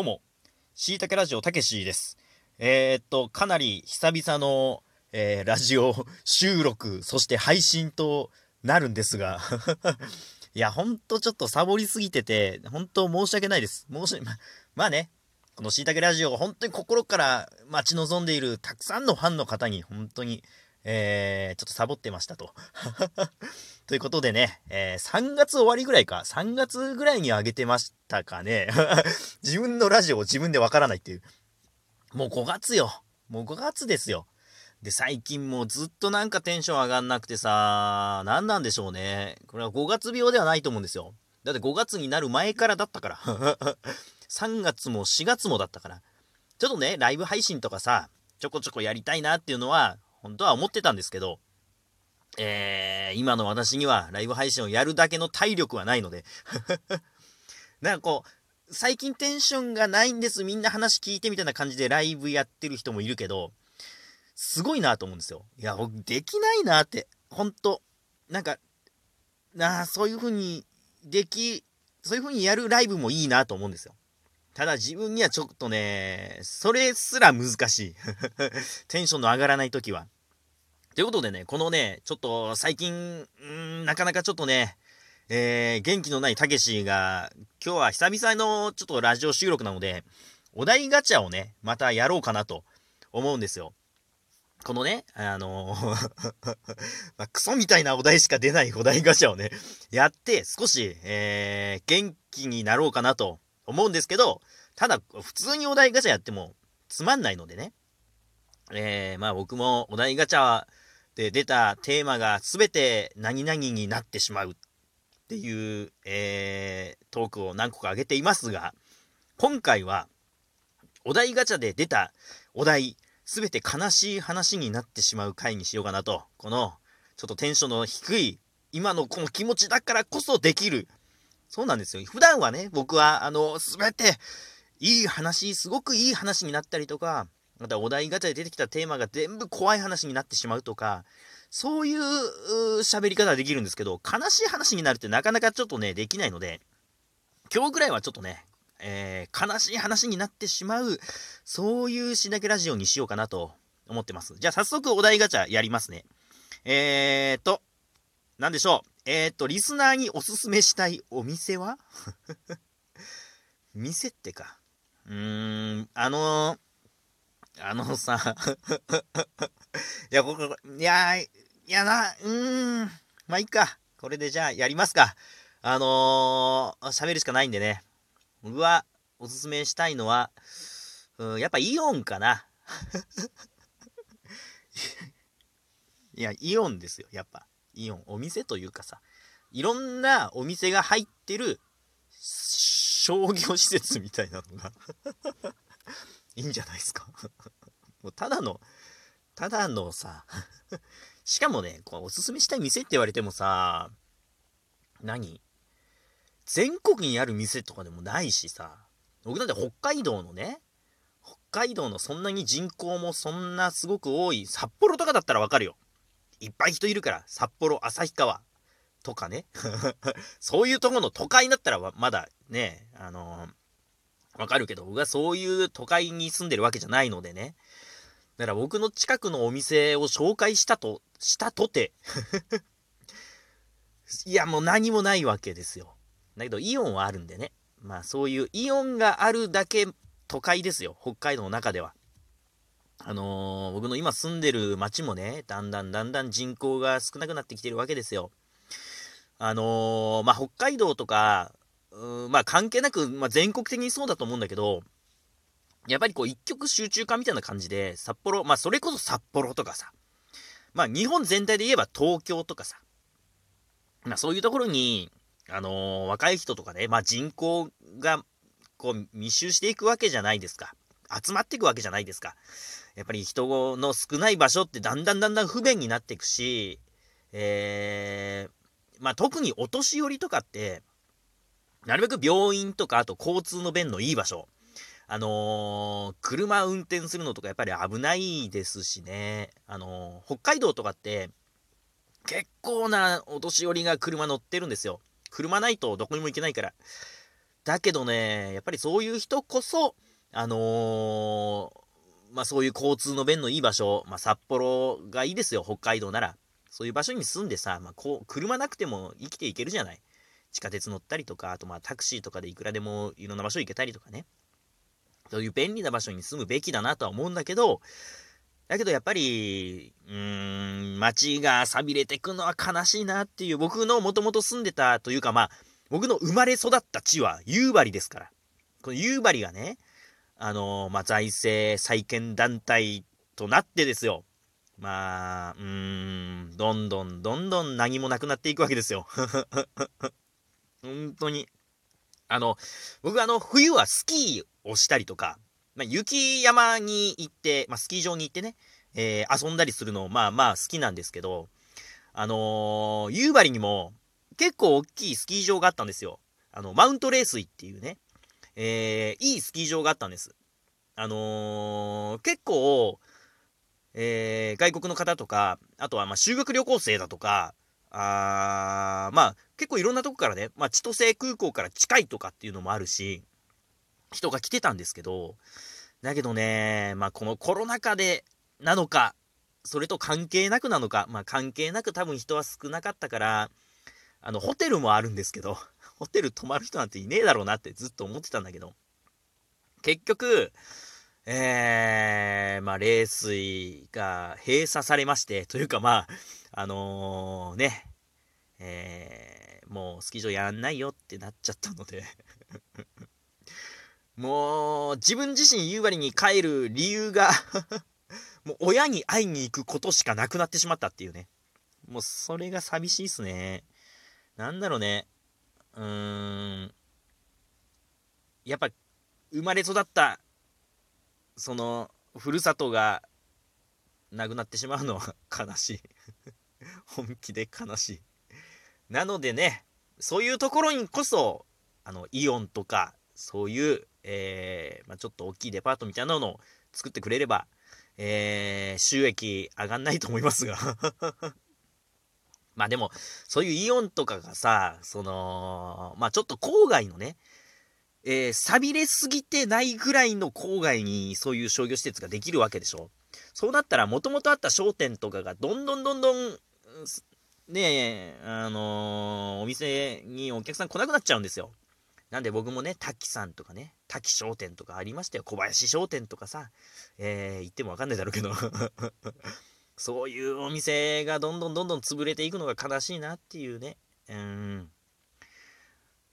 どうも、しいたけラジオたけしです。えー、っと、かなり久々の、えー、ラジオ 収録、そして配信となるんですが いや、ほんとちょっとサボりすぎてて、本当申し訳ないです。申し、ま、まあね、このしいたけラジオが本当に心から待ち望んでいるたくさんのファンの方に、本当に、えー、ちょっとサボってましたと。ということでね、えー、3月終わりぐらいか、3月ぐらいに上げてましたかね。自分のラジオを自分でわからないっていう。もう5月よ。もう5月ですよ。で、最近もうずっとなんかテンション上がんなくてさ、何なんでしょうね。これは5月病ではないと思うんですよ。だって5月になる前からだったから。3月も4月もだったから。ちょっとね、ライブ配信とかさ、ちょこちょこやりたいなっていうのは、本当は思ってたんですけど、えー、今の私にはライブ配信をやるだけの体力はないので なんかこう、最近テンションがないんです、みんな話聞いてみたいな感じでライブやってる人もいるけど、すごいなと思うんですよ。いや、僕できないなって、ほんと。なんか、なあ、そういう風にでき、そういう風にやるライブもいいなと思うんですよ。ただ自分にはちょっとね、それすら難しい。テンションの上がらない時は。ということでね、このね、ちょっと最近、んなかなかちょっとね、えー、元気のないたけしが、今日は久々のちょっとラジオ収録なので、お題ガチャをね、またやろうかなと思うんですよ。このね、あの まあ、クソみたいなお題しか出ないお題ガチャをね、やって、少し、えー、元気になろうかなと思うんですけど、ただ、普通にお題ガチャやってもつまんないのでね。えー、まあ僕もお題ガチャで出たテーマが全て何々になってしまうっていう、えー、トークを何個か挙げていますが、今回はお題ガチャで出たお題、全て悲しい話になってしまう回にしようかなと、このちょっとテンションの低い今のこの気持ちだからこそできるそうなんですよ。普段はね、僕は、あの、すべて、いい話、すごくいい話になったりとか、またお題ガチャで出てきたテーマが全部怖い話になってしまうとか、そういう喋り方はできるんですけど、悲しい話になるってなかなかちょっとね、できないので、今日ぐらいはちょっとね、えー、悲しい話になってしまう、そういうしなけラジオにしようかなと思ってます。じゃあ早速お題ガチャやりますね。えーと、なんでしょう？えっ、と、リスナーにおすすめしたいお店は？店ってか。うーん、あのー、あのさ いや、ここ、いや、いやな、うーん、まあいいか。これでじゃあやりますか。あのー、喋るしかないんでね。僕はおすすめしたいのは、うん、やっぱイオンかな。いや、イオンですよ、やっぱ。イオン。お店というかさ、いろんなお店が入ってる商業施設みたいなのが いいんじゃないですか もうただの、ただのさ しかもね、こうおすすめしたい店って言われてもさ、何？全国にある店とかでもないしさ、僕だって北海道のね、北海道のそんなに人口もそんなすごく多い札幌とかだったらわかるよ。いっぱい人いるから、札幌、旭川とかね。そういうとこの都会だったらまだね、あのー、わかるけど、僕はそういう都会に住んでるわけじゃないのでね。だから僕の近くのお店を紹介したと、したとて いや、もう何もないわけですよ。だけど、イオンはあるんでね。まあ、そういうイオンがあるだけ都会ですよ。北海道の中では。あのー、僕の今住んでる町もね、だんだんだんだん人口が少なくなってきてるわけですよ。あのー、まあ、北海道とか、まあ、関係なく、まあ、全国的にそうだと思うんだけど、やっぱりこう、一極集中化みたいな感じで、札幌、まあ、それこそ札幌とかさ、まあ、日本全体で言えば東京とかさ、まあ、そういうところに、あのー、若い人とかね、まあ、人口が、こう、密集していくわけじゃないですか。集まっていくわけじゃないですか。やっぱり人の少ない場所ってだんだんだんだん不便になっていくし、えー、まあ特にお年寄りとかって、なるべく病院とか、あと交通の便のいい場所。あのー、車運転するのとかやっぱり危ないですしね。あのー、北海道とかって、結構なお年寄りが車乗ってるんですよ。車ないとどこにも行けないから。だけどね、やっぱりそういう人こそ、あのー、まあそういう交通の便のいい場所、まあ札幌がいいですよ、北海道なら。そういう場所に住んでさ、まあこう、車なくても生きていけるじゃない。地下鉄乗ったりとか、あとまあタクシーとかでいくらでもいろんな場所行けたりとかね。そういう便利な場所に住むべきだなとは思うんだけど、だけどやっぱり、うーん、街が錆びれてくのは悲しいなっていう、僕のもともと住んでたというかまあ、僕の生まれ育った地は夕張ですから。この夕張がね、あのー、まあ、財政再建団体となってですよ。まあ、うーん、どんどんどんどん何もなくなっていくわけですよ。本当に。あの、僕あの、冬はスキーをしたりとか、まあ、雪山に行って、まあ、スキー場に行ってね、えー、遊んだりするのまあまあ好きなんですけど、あのー、夕張にも結構大きいスキー場があったんですよ。あの、マウントレースイっていうね、えー、いいスキー場があったんです。あのー、結構、えー、外国の方とか、あとはま修学旅行生だとか、あまあ結構いろんなとこからね、まあ、千歳空港から近いとかっていうのもあるし、人が来てたんですけど、だけどね、まあこのコロナ禍でなのか、それと関係なくなのか、まあ関係なく多分人は少なかったから、あの、ホテルもあるんですけど、ホテル泊まる人なんていねえだろうなってずっと思ってたんだけど、結局、えー、まあ、冷水が閉鎖されまして、というかまあ、あのー、ね、えー、もうスキー場やんないよってなっちゃったので もう、自分自身夕張に帰る理由が もう親に会いに行くことしかなくなってしまったっていうね。もうそれが寂しいっすね。なんだろうね。うーん。やっぱ、生まれ育ったそのふるさとがなくなってしまうのは 悲しい。本気で悲しい。なのでねそういうところにこそあのイオンとかそういう、えー、まあ、ちょっと大きいデパートみたいなのを作ってくれれば、えー、収益上がんないと思いますが。まあでも、そういうイオンとかがさ、その、まあちょっと郊外のね、えー、錆びれすぎてないぐらいの郊外にそういう商業施設ができるわけでしょ。そうなったら、もともとあった商店とかがどんどんどんどん、ねえ、あのー、お店にお客さん来なくなっちゃうんですよ。なんで僕もね、滝さんとかね、滝商店とかありましたよ。小林商店とかさ、えー、言ってもわかんないだろうけどそういうお店がどんどんどんどん潰れていくのが悲しいなっていうね。うん。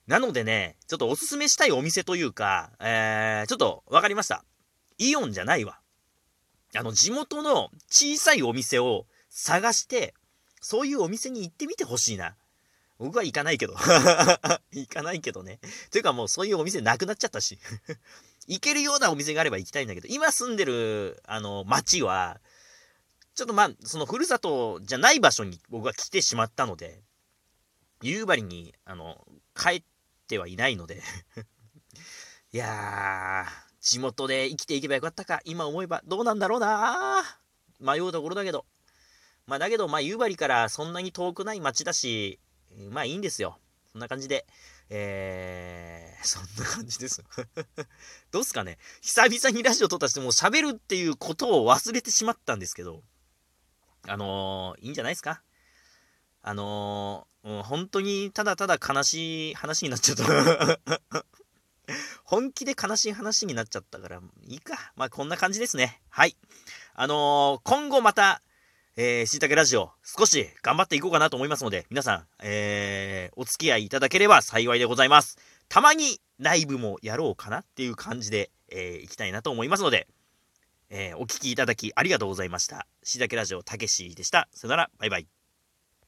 なのでね、ちょっとおすすめしたいお店というか、えー、ちょっと分かりました。イオンじゃないわ。あの、地元の小さいお店を探して、そういうお店に行ってみてほしいな。僕は行かないけど。行かないけどね。というかもうそういうお店なくなっちゃったし。行けるようなお店があれば行きたいんだけど、今住んでる、あの、町は、ちょっとまあ、そのふるさとじゃない場所に僕は来てしまったので、夕張に、あの、帰って、はいないので いやー、地元で生きていけばよかったか、今思えばどうなんだろうな迷うところだけど。まあだけど、まあ夕張からそんなに遠くない町だし、まあいいんですよ。そんな感じで。えー、そんな感じです。どうすかね久々にラジオ撮ったしてもう喋るっていうことを忘れてしまったんですけど、あのー、いいんじゃないですか？あのー、本当にただただ悲しい話になっちゃった。本気で悲しい話になっちゃったから、いいか。まあ、こんな感じですね。はい。あのー、今後また、えー、しいたけラジオ、少し頑張っていこうかなと思いますので、皆さん、えー、お付き合いいただければ幸いでございます。たまにライブもやろうかなっていう感じで、えー、いきたいなと思いますので、えー、お聴きいただきありがとうございました。しいたけラジオ、たけしでした。さよなら、バイバイ。